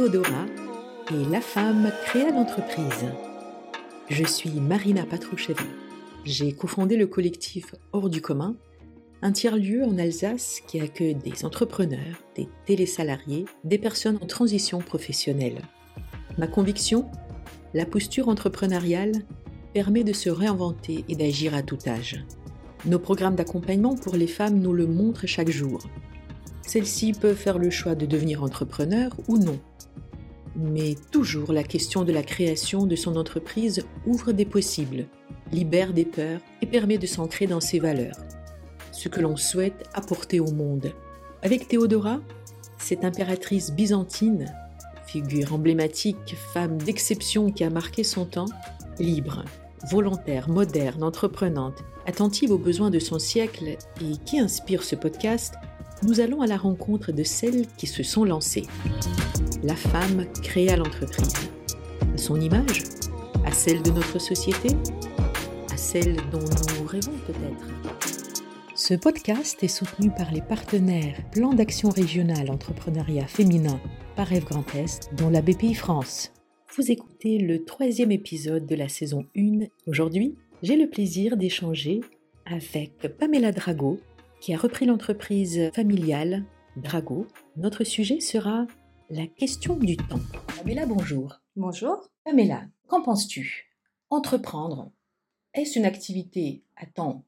Théodora et La femme créa l'entreprise. Je suis Marina Patroucheva. J'ai cofondé le collectif Hors du commun, un tiers-lieu en Alsace qui accueille des entrepreneurs, des télésalariés, des personnes en transition professionnelle. Ma conviction La posture entrepreneuriale permet de se réinventer et d'agir à tout âge. Nos programmes d'accompagnement pour les femmes nous le montrent chaque jour. Celles-ci peuvent faire le choix de devenir entrepreneur ou non. Mais toujours la question de la création de son entreprise ouvre des possibles, libère des peurs et permet de s'ancrer dans ses valeurs, ce que l'on souhaite apporter au monde. Avec Théodora, cette impératrice byzantine, figure emblématique, femme d'exception qui a marqué son temps, libre, volontaire, moderne, entreprenante, attentive aux besoins de son siècle et qui inspire ce podcast, nous allons à la rencontre de celles qui se sont lancées. La femme créa l'entreprise. À son image À celle de notre société À celle dont nous rêvons peut-être Ce podcast est soutenu par les partenaires Plan d'action régional entrepreneuriat féminin par Rêve Grand Est, dont la BPI France. Vous écoutez le troisième épisode de la saison 1. Aujourd'hui, j'ai le plaisir d'échanger avec Pamela Drago, qui a repris l'entreprise familiale Drago. Notre sujet sera la question du temps. Pamela, bonjour. Bonjour. Pamela, qu'en penses-tu? Entreprendre, est-ce une activité à temps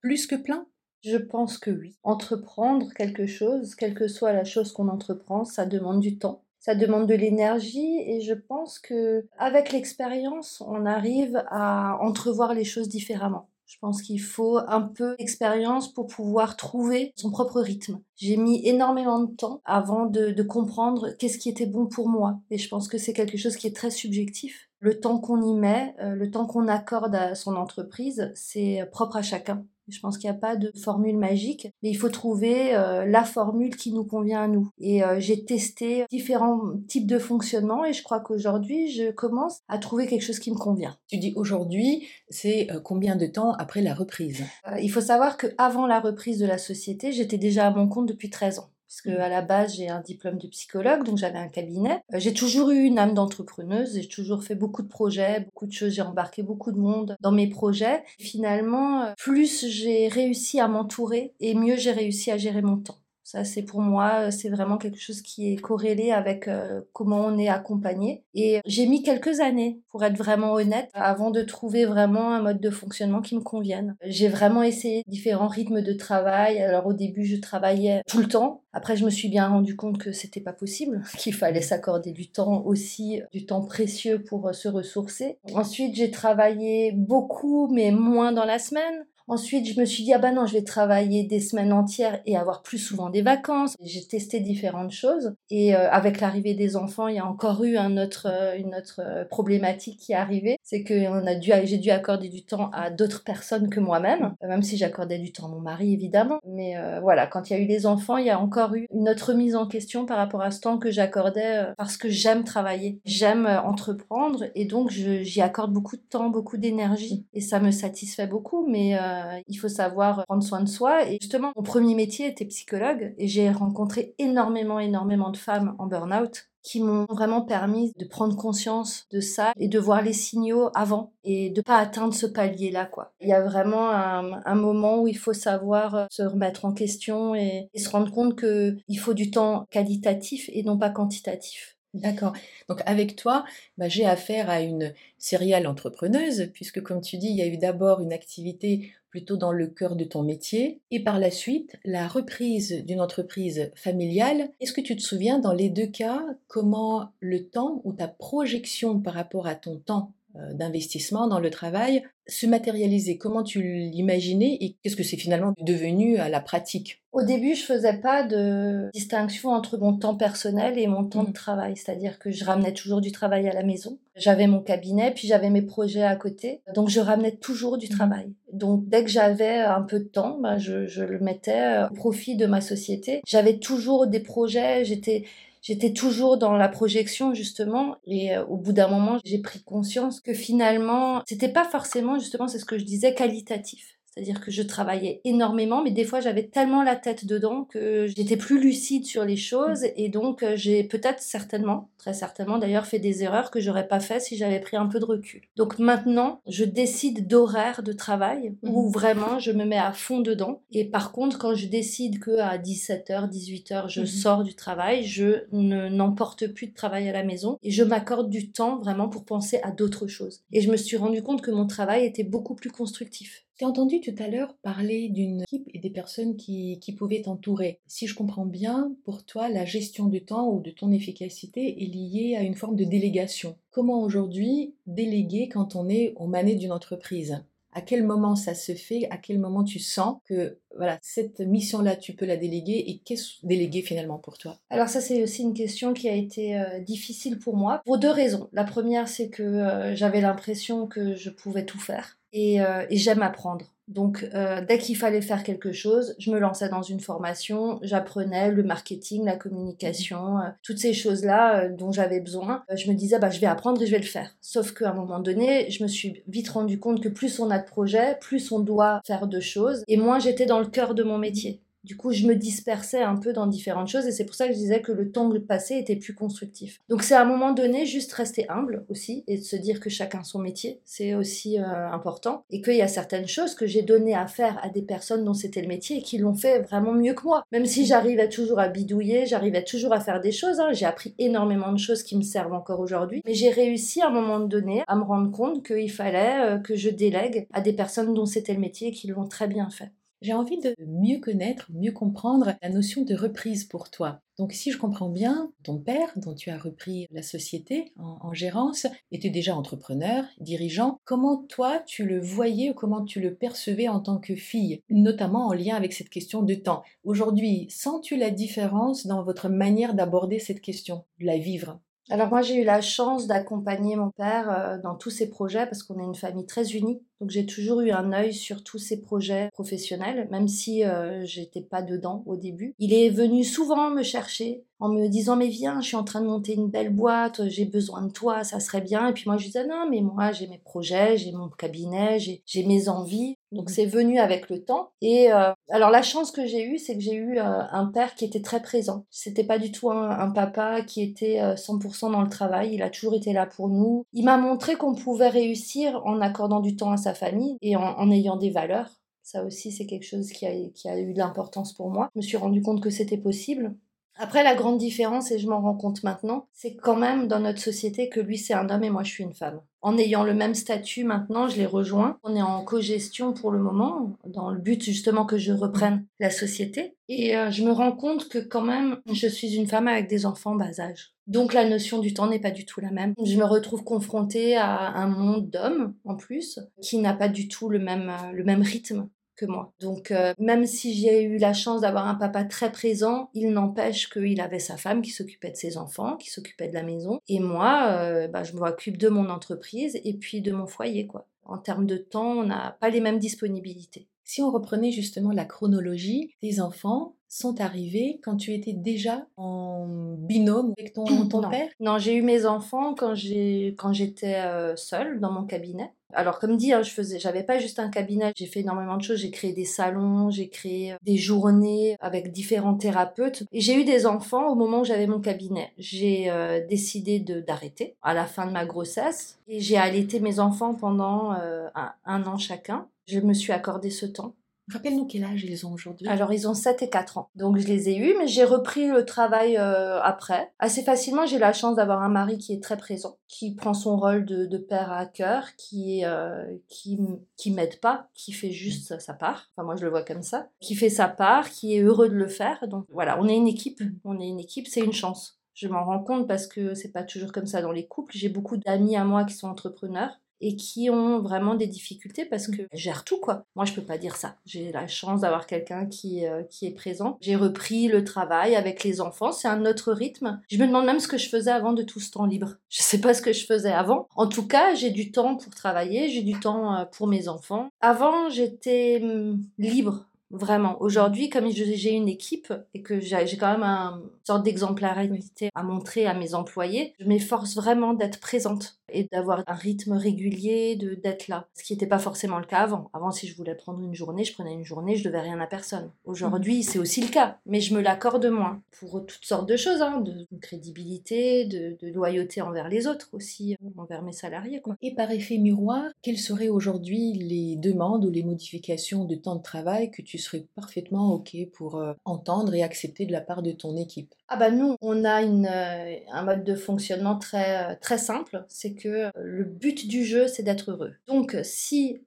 plus que plein? Je pense que oui. Entreprendre quelque chose, quelle que soit la chose qu'on entreprend, ça demande du temps ça demande de l'énergie et je pense que avec l'expérience, on arrive à entrevoir les choses différemment. Je pense qu'il faut un peu d'expérience pour pouvoir trouver son propre rythme. J'ai mis énormément de temps avant de, comprendre qu'est-ce qui était bon pour moi. Et je pense que c'est quelque chose qui est très subjectif. Le temps qu'on y met, euh, le temps qu'on accorde à son entreprise, c'est propre à chacun. Je pense qu'il n'y a pas de formule magique, mais il faut trouver euh, la formule qui nous convient à nous. Et euh, j'ai testé différents types de fonctionnement et je crois qu'aujourd'hui, je commence à trouver quelque chose qui me convient. Tu dis aujourd'hui, c'est euh, combien de temps après la reprise? Il faut savoir qu'avant la reprise de la société, j'étais déjà à mon compte depuis 13 ans parce que à la base j'ai un diplôme de psychologue, donc j'avais un cabinet. Euh, j'ai toujours eu une âme d'entrepreneuse, j'ai toujours fait beaucoup de projets, beaucoup de choses, j'ai embarqué beaucoup de monde dans mes projets. Finalement, euh, plus j'ai réussi à m'entourer et mieux j'ai réussi à gérer mon temps. Ça, c'est pour moi, c'est vraiment quelque chose qui est corrélé avec euh, comment on est accompagné. Et j'ai mis quelques années, pour être vraiment honnête, avant de trouver vraiment un mode de fonctionnement qui me convienne. J'ai vraiment essayé différents rythmes de travail. Alors au début, je travaillais tout le temps. Après, je me suis bien rendu compte que c'était pas possible, qu'il fallait s'accorder du temps aussi, du temps précieux pour euh, se ressourcer. Ensuite, j'ai travaillé beaucoup, mais moins dans la semaine. Ensuite, je me suis dit, ah bah non, je vais travailler des semaines entières et avoir plus souvent des vacances. J'ai testé différentes choses. Et euh, avec l'arrivée des enfants, il y a encore eu un autre, euh, une autre euh, problématique qui est arrivée. C'est que on a dû, j'ai dû accorder du temps à d'autres personnes que moi-même, même si j'accordais du temps à mon mari, évidemment. Mais voilà, quand il y a eu les enfants, il y a encore eu une autre mise en question par rapport à ce temps que j'accordais parce que j'aime travailler, j'aime entreprendre et donc j'y accorde beaucoup de temps, beaucoup d'énergie. Et ça me satisfait beaucoup, mais euh, il faut savoir prendre soin de soi. Et justement, mon premier métier était psychologue et j'ai rencontré énormément, énormément de femmes en burn-out qui m'ont vraiment permis de prendre conscience de ça et de voir les signaux avant et de pas atteindre ce palier là quoi. Il y a vraiment un, moment où il faut savoir euh, se remettre en question et, et se rendre compte que il faut du temps qualitatif et non pas quantitatif. D'accord. Donc avec toi, bah, j'ai affaire à une serial entrepreneuse, puisque comme tu dis, il y a eu d'abord une activité plutôt dans le cœur de ton métier, et par la suite, la reprise d'une entreprise familiale. Est-ce que tu te souviens dans les deux cas comment le temps ou ta projection par rapport à ton temps d'investissement dans le travail se matérialiser Comment tu l'imaginais et qu'est-ce que c'est finalement devenu à la pratique? Au début, je faisais pas de distinction entre mon temps personnel et mon temps de mmh. travail, c'est-à-dire que je ramenais toujours du travail à la maison. J'avais mon cabinet, puis j'avais mes projets à côté, donc je ramenais toujours du mmh. travail. Donc dès que j'avais un peu de temps, ben, je, je le mettais au profit de ma société. J'avais toujours des projets, j'étais j'étais toujours dans la projection justement et euh, au bout d'un moment j'ai pris conscience que finalement c'était pas forcément justement c'est ce que je disais qualitatif C'est-à-dire que je travaillais énormément, mais des fois j'avais tellement la tête dedans que j'étais plus lucide sur les choses et donc euh, j'ai peut-être certainement, très certainement d'ailleurs, fait des erreurs que j'aurais pas fait si j'avais pris un peu de recul. Donc maintenant, je décide d'horaire de travail où mhm. vraiment je me mets à fond dedans. Et par contre, quand je décide que à 17h, 18h, je mhm. sors du travail, je n'emporte plus de travail à la maison et je m'accorde du temps vraiment pour penser à d'autres choses. Et je me suis rendu compte que mon travail était beaucoup plus constructif. J'ai entendu tout à l'heure parler d'une équipe et des personnes qui, qui pouvaient t'entourer. Si je comprends bien, pour toi, la gestion du temps ou de ton efficacité est liée à une forme de délégation. Comment aujourd'hui déléguer quand on est aux manettes d'une entreprise? À quel moment ça se fait, à quel moment tu sens que voilà, cette mission-là, tu peux la déléguer et qu'est-ce déléguer finalement pour toi? Alors ça, c'est aussi une question qui a été euh, difficile pour moi pour deux raisons. La première, c'est que euh, j'avais l'impression que je pouvais tout faire euh, et, j'aime apprendre. Donc, euh, dès qu'il fallait faire quelque chose, je me lançais dans une formation, j'apprenais le marketing, la communication, euh, toutes ces choses-là dont j'avais besoin. je me disais, bah, je vais apprendre et je vais le faire. Sauf qu'à un moment donné, je me suis vite rendu compte que plus on a de projets, plus on doit faire de choses, et moins j'étais dans le cœur de mon métier. Du coup, je me dispersais un peu dans différentes choses et c'est pour ça que je disais que le temps passé était plus constructif. Donc c'est à un moment donné juste rester humble aussi et de se dire que chacun son métier, c'est aussi euh, important et qu'il y a certaines choses que j'ai donné à faire à des personnes dont c'était le métier et qui l'ont fait vraiment mieux que moi. Même si j'arrivais toujours à bidouiller, j'arrivais toujours à faire des choses, hein. j'ai appris énormément de choses qui me servent encore aujourd'hui, mais j'ai réussi à un moment donné à me rendre compte qu'il fallait euh, que je délègue à des personnes dont c'était le métier et qui l'ont très bien fait. J'ai envie de mieux connaître, mieux comprendre la notion de reprise pour toi. Donc si je comprends bien, ton père, dont tu as repris la société en, gérance, était déjà entrepreneur, dirigeant. Comment toi, tu le voyais ou comment tu le percevais en tant que fille, notamment en lien avec cette question de temps? Aujourd'hui, sens-tu la différence dans votre manière d'aborder cette question, de la vivre? Alors moi j'ai eu la chance d'accompagner mon père euh, dans tous ses projets parce qu'on est une famille très unie. Donc j'ai toujours eu un œil sur tous ses projets professionnels, même si euh, j'étais pas dedans au début. Il est venu souvent me chercher en me disant mais viens, je suis en train de monter une belle boîte, j'ai besoin de toi, ça serait bien. Et puis moi je disais non mais moi j'ai mes projets, j'ai mon cabinet, j'ai mes envies. Donc c'est venu avec le temps. Et euh, alors la chance que j'ai eue, c'est que j'ai eu euh, un père qui était très présent. C'était pas du tout un, papa qui était 100% dans le travail. Il a toujours été là pour nous. Il m'a montré qu'on pouvait réussir en accordant du temps à sa famille et en, ayant des valeurs. Ça aussi, c'est quelque chose qui a, qui a eu de l'importance pour moi. Je me suis rendu compte que c'était possible. Après, la grande différence, et je m'en rends compte maintenant, c'est quand même dans notre société que lui, c'est un homme et moi, je suis une femme. En ayant le même statut maintenant, je les rejoins. On est en co-gestion pour le moment, dans le but justement que je reprenne la société. Et euh, je me rends compte que quand même, je suis une femme avec des enfants bas âge. Donc la notion du temps n'est pas du tout la même. Je me retrouve confrontée à un monde d'hommes en plus qui n'a pas du tout le même, euh, le même rythme que moi. Donc euh, même si j'ai eu la chance d'avoir un papa très présent, il n'empêche qu'il avait sa femme qui s'occupait de ses enfants, qui s'occupait de la maison, et moi, euh, bah, je m'occupe de mon entreprise et puis de mon foyer, quoi. En termes de temps, on n'a pas les mêmes disponibilités. Si on reprenait justement la chronologie, tes enfants sont arrivés quand tu étais déjà en binôme avec ton, ton père? Non, j'ai eu mes enfants quand j'étais euh, seule dans mon cabinet. Alors comme dit, hein, je faisais, j'avais pas juste un cabinet, j'ai fait énormément de choses. J'ai créé des salons, j'ai créé euh, des journées avec différents thérapeutes. Et j'ai eu des enfants au moment où j'avais mon cabinet. J'ai euh, décidé de d'arrêter à la fin de ma grossesse et j'ai allaité mes enfants pendant euh, un an chacun. Je me suis accordé ce temps. Rappelle-nous quel âge ils ont aujourd'hui. Alors, ils ont 7 et 4 ans. Donc, je les ai eus, mais j'ai repris le travail euh, après. Assez facilement, j'ai la chance d'avoir un mari qui est très présent, qui prend son rôle de, père à cœur, qui, euh, qui, qui m'aide pas, qui fait juste sa part. Enfin, moi, je le vois comme ça. Qui fait sa part, qui est heureux de le faire. Donc, voilà, on est une équipe. On est une équipe, c'est une chance. Je m'en rends compte parce que c'est pas toujours comme ça dans les couples. J'ai beaucoup d'amis à moi qui sont entrepreneurs et qui ont vraiment des difficultés parce que gèrent tout quoi. Moi je peux pas dire ça. J'ai la chance d'avoir quelqu'un qui, euh, qui est présent. J'ai repris le travail avec les enfants, c'est un autre rythme. Je me demande même ce que je faisais avant de tout ce temps libre. Je sais pas ce que je faisais avant. En tout cas, j'ai du temps pour travailler, j'ai du temps euh, pour mes enfants. Avant, j'étais hum, libre Vraiment. Aujourd'hui, comme j'ai une équipe et que j'ai quand même une sorte d'exemplarité à montrer à mes employés, je m'efforce vraiment d'être présente et d'avoir un rythme régulier, de d'être là. Ce qui n'était pas forcément le cas avant. Avant, si je voulais prendre une journée, je prenais une journée, je devais rien à personne. Aujourd'hui, c'est aussi le cas, mais je me l'accorde moins pour toutes sortes de choses, hein, de crédibilité, de, loyauté envers les autres aussi, euh, envers mes salariés. Quoi. Et par effet miroir, quelles seraient aujourd'hui les demandes ou les modifications de temps de travail que tu serais parfaitement OK pour euh, entendre et accepter de la part de ton équipe? Ah bah nous, on a une, euh, un mode de fonctionnement très, très simple, c'est que le but du jeu, c'est d'être heureux. Donc si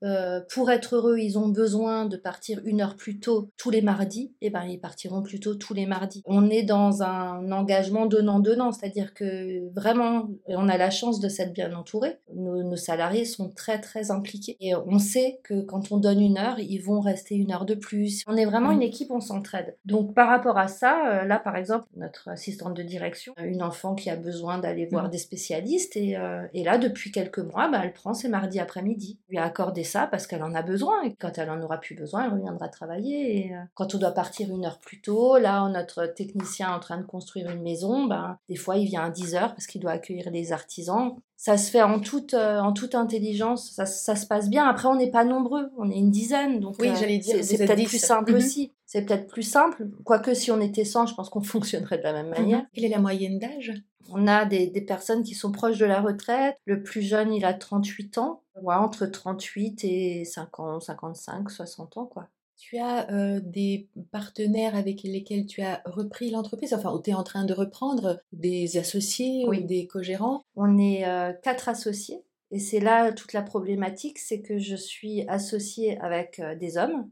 pour être heureux, ils ont besoin de partir une heure plus tôt tous les mardis, eh ben ils partiront plus tôt tous les mardis. On est dans un engagement donnant-donnant, c'est-à-dire que vraiment, on a la chance de s'être bien entouré. Nos, salariés sont très très impliqués et on sait que quand on donne une heure, ils vont rester une heure de plus. On est vraiment une équipe, on s'entraide. Donc par rapport à ça, euh, là par exemple, notre assistante de direction, une enfant qui a besoin d'aller voir mm. des spécialistes et, euh, et, là depuis quelques mois, bah, elle prend ses mardis après-midi. Lui a accordé ça parce qu'elle en a besoin et quand elle en aura plus besoin, elle reviendra travailler. Et euh, quand on doit partir une heure plus tôt, là notre technicien est en train de construire une maison, ben, des fois il vient à 10 heures parce qu'il doit accueillir les artisans. Ça se fait en toute, euh, en toute intelligence, ça, ça, se passe bien. Après, on n'est pas nombreux, on est une dizaine, donc oui, j'allais dire, c'est peut-être plus simple mhm. aussi. C'est peut-être plus simple, quoique si on était 100, je pense qu'on fonctionnerait de la même mhm. manière. Quelle est la moyenne d'âge? On a des, des, personnes qui sont proches de la retraite. Le plus jeune, il a 38 ans, ouais, entre 38 et 50, 55, 60 ans, quoi. Tu as euh, des partenaires avec lesquels tu as repris l'entreprise, enfin, ou tu es en train de reprendre des associés ou des co-gérants? On est euh, quatre associés. Et c'est là toute la problématique, c'est que je suis associée avec euh, des hommes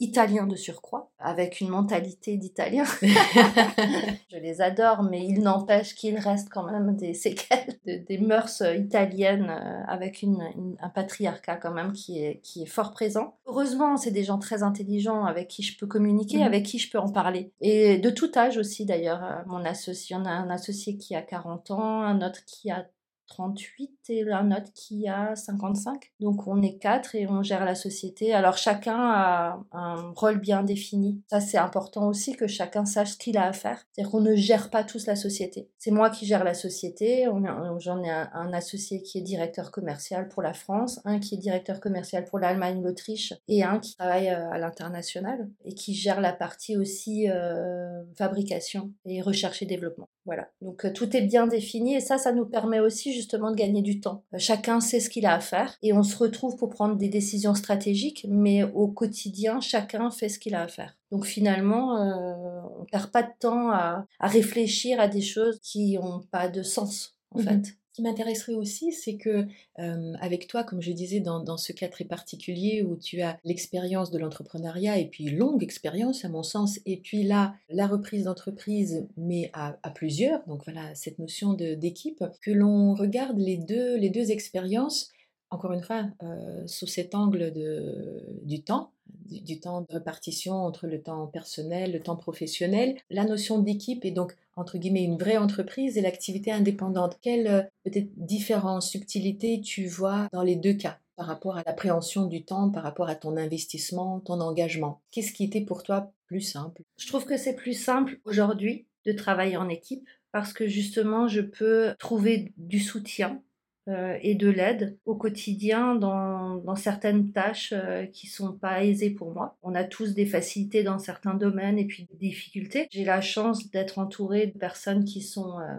italien de surcroît, avec une mentalité d'italien. je les adore, mais il n'empêche qu'il reste quand même des séquelles, des mœurs italiennes, euh, avec un patriarcat quand même qui est, qui est fort présent. Heureusement, c'est des gens très intelligents avec qui je peux communiquer, mhm. avec qui je peux en parler. Et de tout âge aussi d'ailleurs. Euh, mon associé, on a un associé qui a 40 ans, un autre qui a 38 et un autre qui a 55. Donc on est quatre et on gère la société. Alors chacun a un rôle bien défini. Ça c'est important aussi que chacun sache ce qu'il a à faire. C'est-à-dire qu'on ne gère pas tous la société. C'est moi qui gère la société. J'en ai un, associé qui est directeur commercial pour la France, un qui est directeur commercial pour l'Allemagne, l'Autriche et un qui travaille euh, à l'international et qui gère la partie aussi euh, fabrication et recherche et développement. Voilà. Donc euh, tout est bien défini et ça, ça nous permet aussi justement de gagner du temps. Euh, chacun sait ce qu'il a à faire et on se retrouve pour prendre des décisions stratégiques, mais au quotidien, chacun fait ce qu'il a à faire. Donc finalement, euh, on perd pas de temps à, réfléchir à des choses qui n'ont pas de sens en mmh fait qui m'intéresserait aussi, c'est que avec toi, comme je disais, dans, ce cas très particulier où tu as l'expérience de l'entrepreneuriat et puis longue expérience à mon sens, et puis là, la reprise d'entreprise, mais à, plusieurs, donc voilà, cette notion d'équipe, que l'on regarde les deux, les deux expériences, encore une fois, sous cet angle du temps, du, temps de répartition entre le temps personnel, le temps professionnel. La notion d'équipe est donc, entre guillemets, une vraie entreprise et l'activité indépendante. Quelle euh, peut-être différence, subtilité tu vois dans les deux cas par rapport à l'appréhension du temps, par rapport à ton investissement, ton engagement? Qu'est-ce qui était pour toi plus simple? Je trouve que c'est plus simple aujourd'hui de travailler en équipe parce que justement je peux trouver du soutien et de l'aide au quotidien dans, certaines tâches euh, qui sont pas aisées pour moi. On a tous des facilités dans certains domaines et puis des difficultés. J'ai la chance d'être entourée de personnes qui sont euh,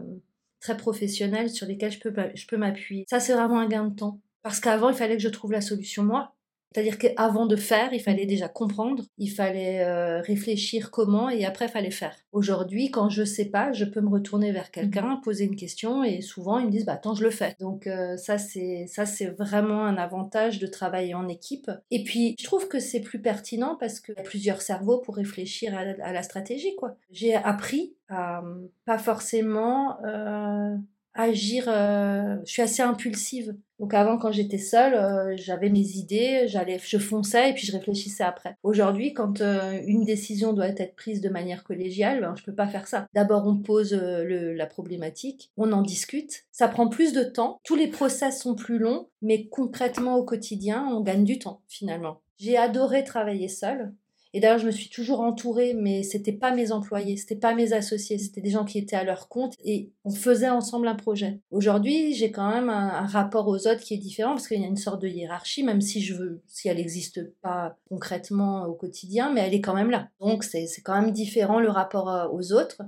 très professionnelles sur lesquelles je peux, je peux m'appuyer. Ça, c'est vraiment un gain de temps. Parce qu'avant, il fallait que je trouve la solution moi. C'est-à-dire qu'avant de faire, il fallait déjà comprendre, il fallait euh, réfléchir comment et après il fallait faire. Aujourd'hui, quand je sais pas, je peux me retourner vers quelqu'un, mhm. poser une question et souvent ils me disent bah attends, je le fais. Donc euh, ça c'est ça c'est vraiment un avantage de travailler en équipe. Et puis je trouve que c'est plus pertinent parce qu'il y a plusieurs cerveaux pour réfléchir à la, à la stratégie quoi. J'ai appris à pas forcément euh, agir. Euh, je suis assez impulsive. Donc avant, quand j'étais seule, euh, j'avais mes idées, j'allais, je fonçais et puis je réfléchissais après. Aujourd'hui, quand euh, une décision doit être prise de manière collégiale, ben, je peux pas faire ça. D'abord, on pose le, la problématique, on en discute. Ça prend plus de temps. Tous les process sont plus longs, mais concrètement au quotidien, on gagne du temps finalement. J'ai adoré travailler seule. Et d'ailleurs, je me suis toujours entourée, mais c'était pas mes employés, c'était pas mes associés, c'était des gens qui étaient à leur compte et on faisait ensemble un projet. Aujourd'hui, j'ai quand même un, rapport aux autres qui est différent parce qu'il y a une sorte de hiérarchie, même si je veux, si elle n'existe pas concrètement au quotidien, mais elle est quand même là. Donc c'est quand même différent le rapport euh, aux autres.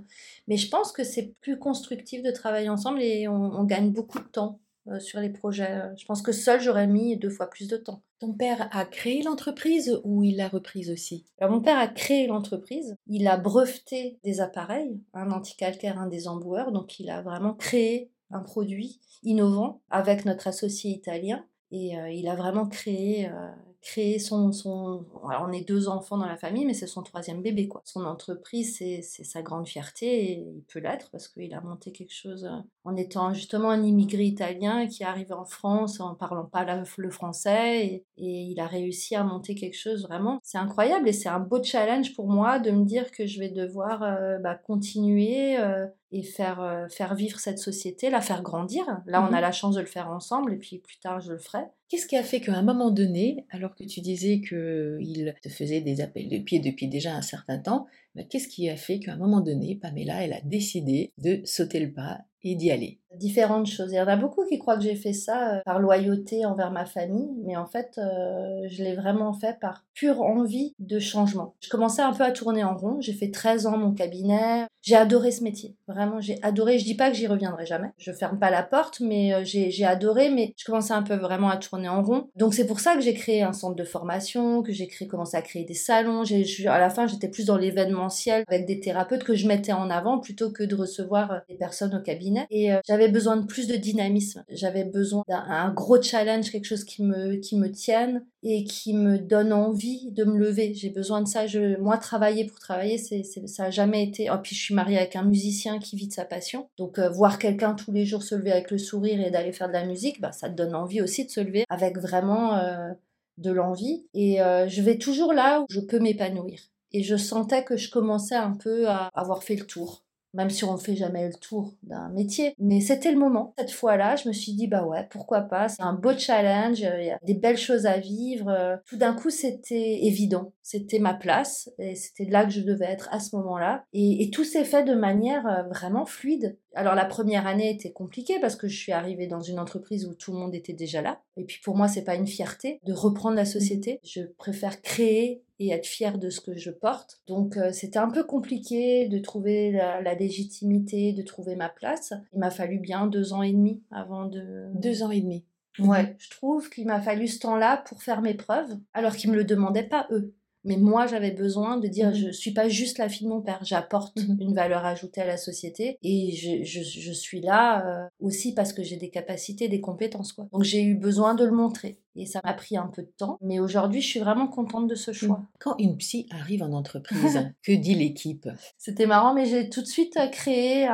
Mais je pense que c'est plus constructif de travailler ensemble et on gagne beaucoup de temps. Euh, sur les projets. Je pense que seul, j'aurais mis deux fois plus de temps. Ton père a créé l'entreprise ou il l'a reprise aussi? Alors, mon père a créé l'entreprise. Il a breveté des appareils, un anticalcaire, un des emboueurs. Donc, il a vraiment créé un produit innovant avec notre associé italien. Et euh, il a vraiment créé euh, créer son, son... Alors on est deux enfants dans la famille, mais c'est son troisième bébé. quoi. Son entreprise, c'est sa grande fierté, et il peut l'être parce qu'il a monté quelque chose euh, en étant justement un immigré italien qui est arrivé en France en parlant pas le français, et, il a réussi à monter quelque chose vraiment. C'est incroyable, et c'est un beau challenge pour moi de me dire que je vais devoir euh, bah, continuer. Euh, et faire, faire vivre cette société, la faire grandir. Là, on a mmh la chance de le faire ensemble, et puis plus tard, je le ferai. Qu'est-ce qui a fait qu'à un moment donné, alors que tu disais qu'il te faisait des appels de pied depuis déjà un certain temps, bah, qu'est-ce qui a fait qu'à un moment donné, Pamela, elle a décidé de sauter le pas et d'y aller Différentes choses. Il y en a beaucoup qui croient que j'ai fait ça euh, par loyauté envers ma famille, mais en fait, euh, je l'ai vraiment fait par pure envie de changement. Je commençais un peu à tourner en rond. J'ai fait 13 ans mon cabinet. J'ai adoré ce métier. Vraiment, j'ai adoré. Je dis pas que j'y reviendrai jamais. Je ferme pas la porte, mais euh, j'ai adoré. Mais je commençais un peu vraiment à tourner en rond. Donc c'est pour ça que j'ai créé un centre de formation, que j'ai commencé à créer des salons. À la fin, j'étais plus dans l'événementiel avec des thérapeutes que je mettais en avant plutôt que de recevoir des personnes au cabinet. Et j'avais besoin de plus de dynamisme. J'avais besoin d'un gros challenge, quelque chose qui me, qui me tienne et qui me donne envie de me lever. J'ai besoin de ça. Je, moi, travailler pour travailler, ça a jamais été. Oh, puis je suis mariée avec un musicien qui vit de sa passion. Donc, euh, voir quelqu'un tous les jours se lever avec le sourire et d'aller faire de la musique, bah, ça te donne envie aussi de se lever avec vraiment euh, de l'envie. Et euh, je vais toujours là où je peux m'épanouir. Et je sentais que je commençais un peu à avoir fait le tour même si on ne fait jamais le tour d'un métier. Mais c'était le moment. Cette fois-là, je me suis dit, bah ouais, pourquoi pas, c'est un beau challenge, il y a des belles choses à vivre. Tout d'un coup, c'était évident. C'était ma place et c'était là que je devais être à ce moment-là. Et, tout s'est fait de manière euh, vraiment fluide. Alors la première année était compliquée parce que je suis arrivée dans une entreprise où tout le monde était déjà là. Et puis pour moi, c'est pas une fierté de reprendre la société. Je préfère créer et être fière de ce que je porte. Donc euh, c'était un peu compliqué de trouver la, légitimité, de trouver ma place. Il m'a fallu bien deux ans et demi avant de... Deux ans et demi. Ouais, je trouve qu'il m'a fallu ce temps-là pour faire mes preuves, alors qu'ils me le demandaient pas eux. Mais moi, j'avais besoin de dire, je mmh je suis pas juste la fille de mon père, j'apporte mmh une valeur ajoutée à la société et je, je, je suis là euh, aussi parce que j'ai des capacités, des compétences. Quoi. Donc j'ai eu besoin de le montrer. Et ça m'a pris un peu de temps. Mais aujourd'hui, je suis vraiment contente de ce choix. Mmh. Quand une psy arrive en entreprise, que dit l'équipe? C'était marrant, mais j'ai tout de suite euh, créé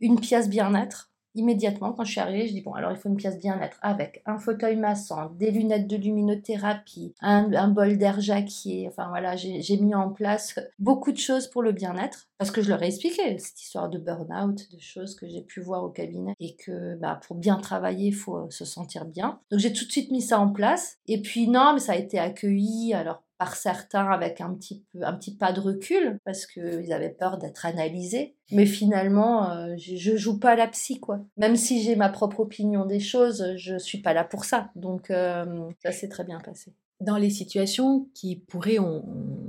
une pièce bien-être immédiatement, quand je suis arrivée, je dis bon, alors il faut une pièce bien-être avec un fauteuil massant, des lunettes de luminothérapie, un, bol d'air jacquier. Enfin voilà, j'ai mis en place beaucoup de choses pour le bien-être parce que je leur ai expliqué cette histoire de burn-out, de choses que j'ai pu voir au cabinet et que bah, pour bien travailler, il faut se sentir bien. Donc j'ai tout de suite mis ça en place. Et puis non, mais ça a été accueilli. Alors par certains avec un petit, peu, un petit pas de recul parce qu'ils avaient peur d'être analysés. Mais finalement, euh, je, joue pas la psy, quoi. Même si j'ai ma propre opinion des choses, je suis pas là pour ça. Donc, euh, ça s'est très bien passé. Dans les situations qui pourraient, on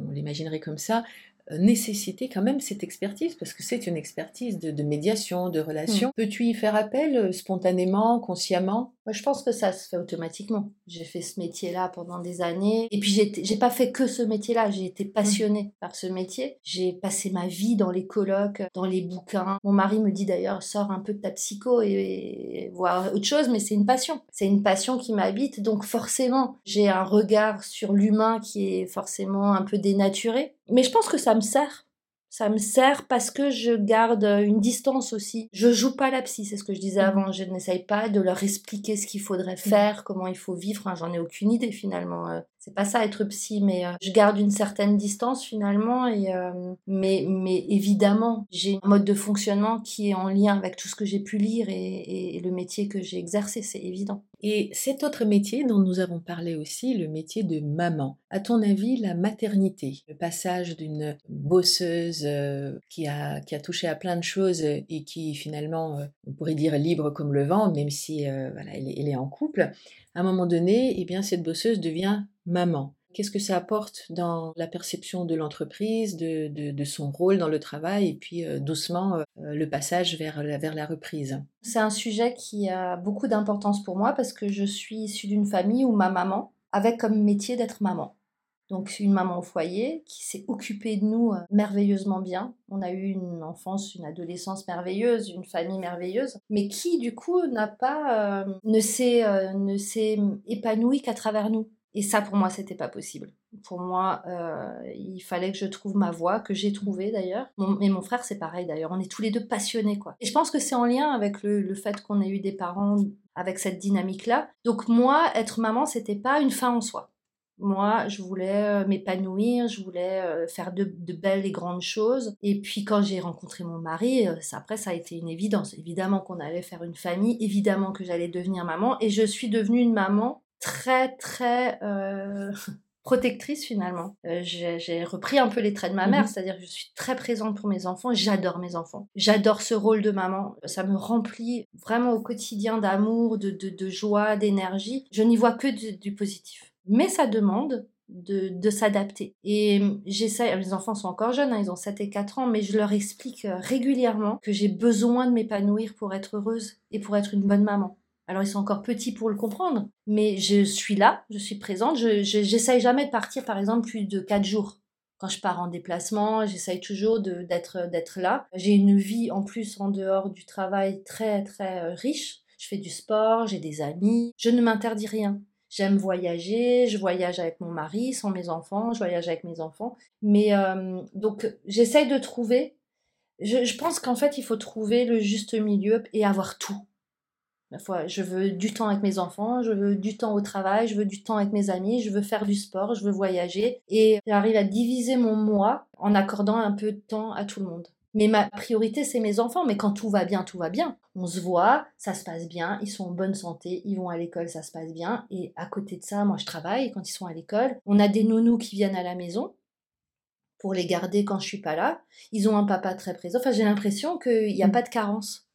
l'imaginerait comme ça, nécessiter quand même cette expertise, parce que c'est une expertise de, médiation, de relation. Mm. Peux-tu y faire appel euh, spontanément, consciemment? Moi, Je pense que ça se fait automatiquement. J'ai fait ce métier-là pendant des années. Et puis, j'ai pas fait que ce métier-là. J'ai été passionnée mm. par ce métier. J'ai passé ma vie dans les colloques, dans les bouquins. Mon mari me dit d'ailleurs, sors un peu de ta psycho et, et voir autre chose, mais c'est une passion. C'est une passion qui m'habite. Donc, forcément, j'ai un regard sur l'humain qui est forcément un peu dénaturé. Mais je pense que ça me sert. Ça me sert parce que je garde une distance aussi. Je joue pas la psy, c'est ce que je disais mmh. avant. Je n'essaye pas de leur expliquer ce qu'il faudrait mmh. faire, comment il faut vivre. J'en ai aucune idée finalement. Euh. C'est pas ça être psy, mais euh, je garde une certaine distance finalement. Et, euh, mais, mais évidemment, j'ai un mode de fonctionnement qui est en lien avec tout ce que j'ai pu lire et, et le métier que j'ai exercé, c'est évident. Et cet autre métier dont nous avons parlé aussi, le métier de maman. À ton avis, la maternité, le passage d'une bosseuse euh, qui, a, qui a touché à plein de choses et qui finalement, euh, on pourrait dire libre comme le vent, même si euh, voilà, elle, est, en couple, à un moment donné, eh bien, cette bosseuse devient maman. Qu'est-ce que ça apporte dans la perception de l'entreprise, de, son rôle dans le travail, et puis euh, doucement euh, le passage vers, la reprise C'est un sujet qui a beaucoup d'importance pour moi parce que je suis issue d'une famille où ma maman avait comme métier d'être maman. Donc une maman au foyer qui s'est occupée de nous euh, merveilleusement bien. On a eu une enfance, une adolescence merveilleuse, une famille merveilleuse, mais qui du coup n'a pas ne s'est ne s'est épanouie qu'à travers nous. Et ça, pour moi, c'était pas possible. Pour moi, euh, il fallait que je trouve ma voie, que j'ai trouvée d'ailleurs. mais mon frère, c'est pareil d'ailleurs. On est tous les deux passionnés, quoi. Et je pense que c'est en lien avec le, fait qu'on ait eu des parents avec cette dynamique-là. Donc moi, être maman, c'était pas une fin en soi. Moi, je voulais euh, m'épanouir, je voulais euh, faire de, belles et grandes choses. Et puis quand j'ai rencontré mon mari, ça, après, ça a été une évidence. Évidemment qu'on allait faire une famille, évidemment que j'allais devenir maman. Et je suis devenue une maman très très euh, protectrice finalement. Euh, j'ai repris un peu les traits de ma mère, mmh c'est-à-dire que je suis très présente pour mes enfants, j'adore mes enfants, j'adore ce rôle de maman, ça me remplit vraiment au quotidien d'amour, de, de, joie, d'énergie. Je n'y vois que du, positif. Mais ça demande de, de s'adapter. Et j'essaie, les enfants sont encore jeunes, hein, ils ont 7 et 4 ans, mais je leur explique euh, régulièrement que j'ai besoin de m'épanouir pour être heureuse et pour être une bonne maman. Alors ils sont encore petits pour le comprendre, mais je suis là, je suis présente. Je j'essaye jamais de partir par exemple plus de quatre jours. Quand je pars en déplacement, j'essaye toujours d'être d'être là. J'ai une vie en plus en dehors du travail très très euh, riche. Je fais du sport, j'ai des amis. Je ne m'interdis rien. J'aime voyager, je voyage avec mon mari, sans mes enfants, je voyage avec mes enfants. Mais euh, donc j'essaye de trouver. je pense qu'en fait il faut trouver le juste milieu et avoir tout je veux du temps avec mes enfants, je veux du temps au travail, je veux du temps avec mes amis, je veux faire du sport, je veux voyager. Et j'arrive à diviser mon moi en accordant un peu de temps à tout le monde. Mais ma priorité, c'est mes enfants. Mais quand tout va bien, tout va bien. On se voit, ça se passe bien, ils sont en bonne santé, ils vont à l'école, ça se passe bien. Et à côté de ça, moi, je travaille quand ils sont à l'école. On a des nounous qui viennent à la maison pour les garder quand je suis pas là. Ils ont un papa très présent. Enfin, j'ai l'impression qu'il n'y a mm. pas de carence.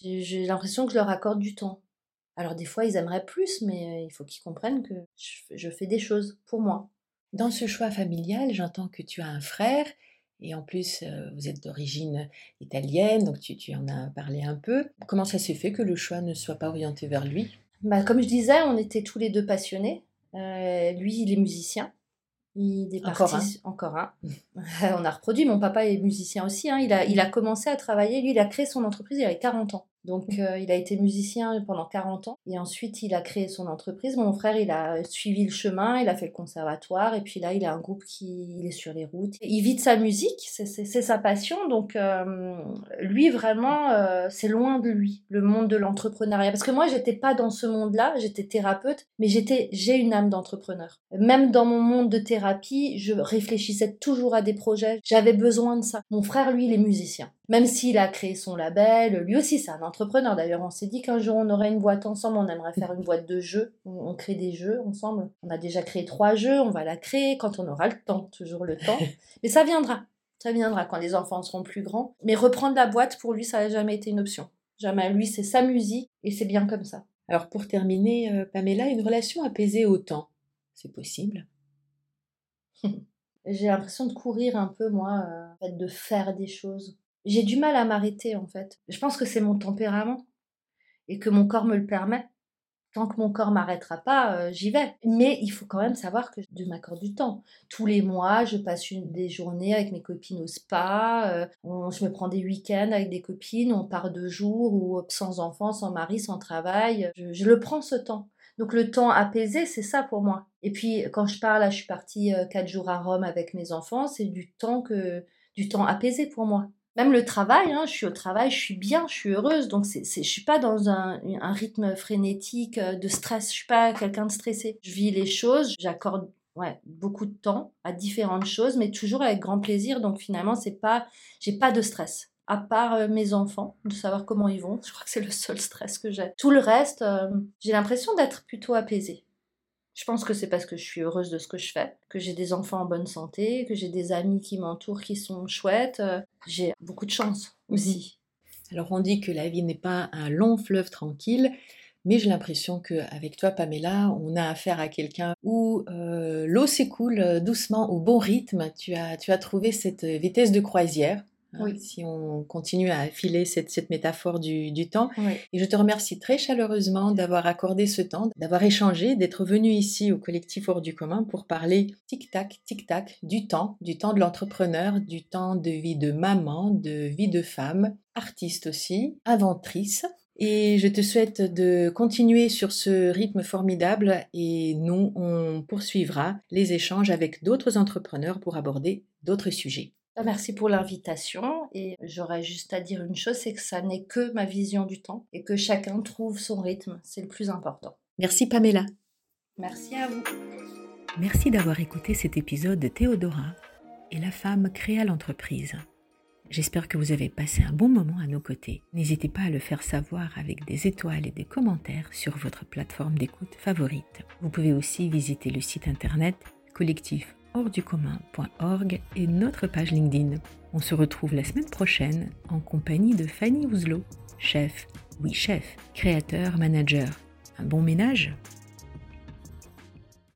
J'ai l'impression que je leur accorde du temps. Alors des fois, ils aimeraient plus, mais euh, il faut qu'ils comprennent que je fais des choses pour moi. Dans ce choix familial, j'entends que tu as un frère, et en plus, euh, vous êtes d'origine italienne, donc tu, en as parlé un peu. Comment ça s'est fait que le choix ne soit pas orienté vers lui? Bah, Comme je disais, on était tous les deux passionnés. Euh, lui, il est musicien. Il est encore un. Encore un. on a reproduit. Mon papa est musicien aussi. Hein. Il, a, il a commencé à travailler. Lui, il a créé son entreprise, il avait 40 ans. Donc, mmh. euh, il a été musicien pendant 40 ans et ensuite il a créé son entreprise. Mon frère, il a suivi le chemin, il a fait le conservatoire et puis là, il a un groupe qui il est sur les routes. Il vit de sa musique, c'est sa passion. Donc, euh, lui, vraiment, euh, c'est loin de lui, le monde de l'entrepreneuriat. Parce que moi, j'étais pas dans ce monde-là, j'étais thérapeute, mais j'étais, j'ai une âme d'entrepreneur. Même dans mon monde de thérapie, je réfléchissais toujours à des projets. J'avais besoin de ça. Mon frère, lui, il est musicien. Même s'il a créé son label, lui aussi, c'est un entrepreneur. D'ailleurs, on s'est dit qu'un jour, on aurait une boîte ensemble. On aimerait faire une boîte de jeux. On, crée des jeux ensemble. On a déjà créé trois jeux. On va la créer quand on aura le temps. Toujours le temps. Mais ça viendra. Ça viendra quand les enfants seront plus grands. Mais reprendre la boîte, pour lui, ça n'a jamais été une option. Jamais. Lui, c'est sa musique et c'est bien comme ça. Alors, pour terminer, euh, Pamela, une relation apaisée au temps, c'est possible? J'ai l'impression de courir un peu, moi, euh, de faire des choses j'ai du mal à m'arrêter en fait. Je pense que c'est mon tempérament et que mon corps me le permet. Tant que mon corps m'arrêtera pas, euh, j'y vais. Mais il faut quand même savoir que je m'accorde du temps. Tous les mois, je passe des journées avec mes copines au spa. Euh, je me prends des week-ends avec des copines. On part deux jours ou sans enfants, sans mari, sans travail. Je, le prends ce temps. Donc le temps apaisé, c'est ça pour moi. Et puis quand je parle, je suis partie euh, quatre jours à Rome avec mes enfants. C'est du temps que du temps apaisé pour moi. Même le travail, hein, je suis au travail, je suis bien, je suis heureuse, donc c'est, c'est, je suis pas dans un, rythme frénétique euh, de stress, je suis pas quelqu'un de stressé. Je vis les choses, j'accorde ouais, beaucoup de temps à différentes choses, mais toujours avec grand plaisir, donc finalement c'est pas, j'ai pas de stress. à part euh, mes enfants, de savoir comment ils vont. Je crois que c'est le seul stress que j'ai. Tout le reste, euh, j'ai l'impression d'être plutôt apaisée. Je pense que c'est parce que je suis heureuse de ce que je fais, que j'ai des enfants en bonne santé, que j'ai des amis qui m'entourent qui sont chouettes. J'ai beaucoup de chance aussi. Alors on dit que la vie n'est pas un long fleuve tranquille, mais j'ai l'impression qu'avec toi, Pamela, on a affaire à quelqu'un où euh, l'eau s'écoule doucement au bon rythme. Tu as, tu as trouvé cette vitesse de croisière Hein, si on continue à filer cette, métaphore du, temps. Et je te remercie très chaleureusement d'avoir accordé ce temps, d'avoir échangé, d'être venu ici au collectif Hors du commun pour parler tic-tac, tic-tac du temps, du temps de l'entrepreneur, du temps de vie de maman, de vie de femme, artiste aussi, aventrice. Et je te souhaite de continuer sur ce rythme formidable et nous, on poursuivra les échanges avec d'autres entrepreneurs pour aborder d'autres sujets. Bah, merci pour l'invitation et j'aurais juste à dire une chose, c'est que ça n'est que ma vision du temps et que chacun trouve son rythme, c'est le plus important. Merci Pamela. Merci à vous. Merci d'avoir écouté cet épisode de Théodora et la femme créa l'entreprise. J'espère que vous avez passé un bon moment à nos côtés. N'hésitez pas à le faire savoir avec des étoiles et des commentaires sur votre plateforme d'écoute favorite. Vous pouvez aussi visiter le site internet collectif hors-du-commun.org et notre page LinkedIn. On se retrouve la semaine prochaine en compagnie de Fanny Ouzlot, chef, oui chef, créateur, manager. Un bon ménage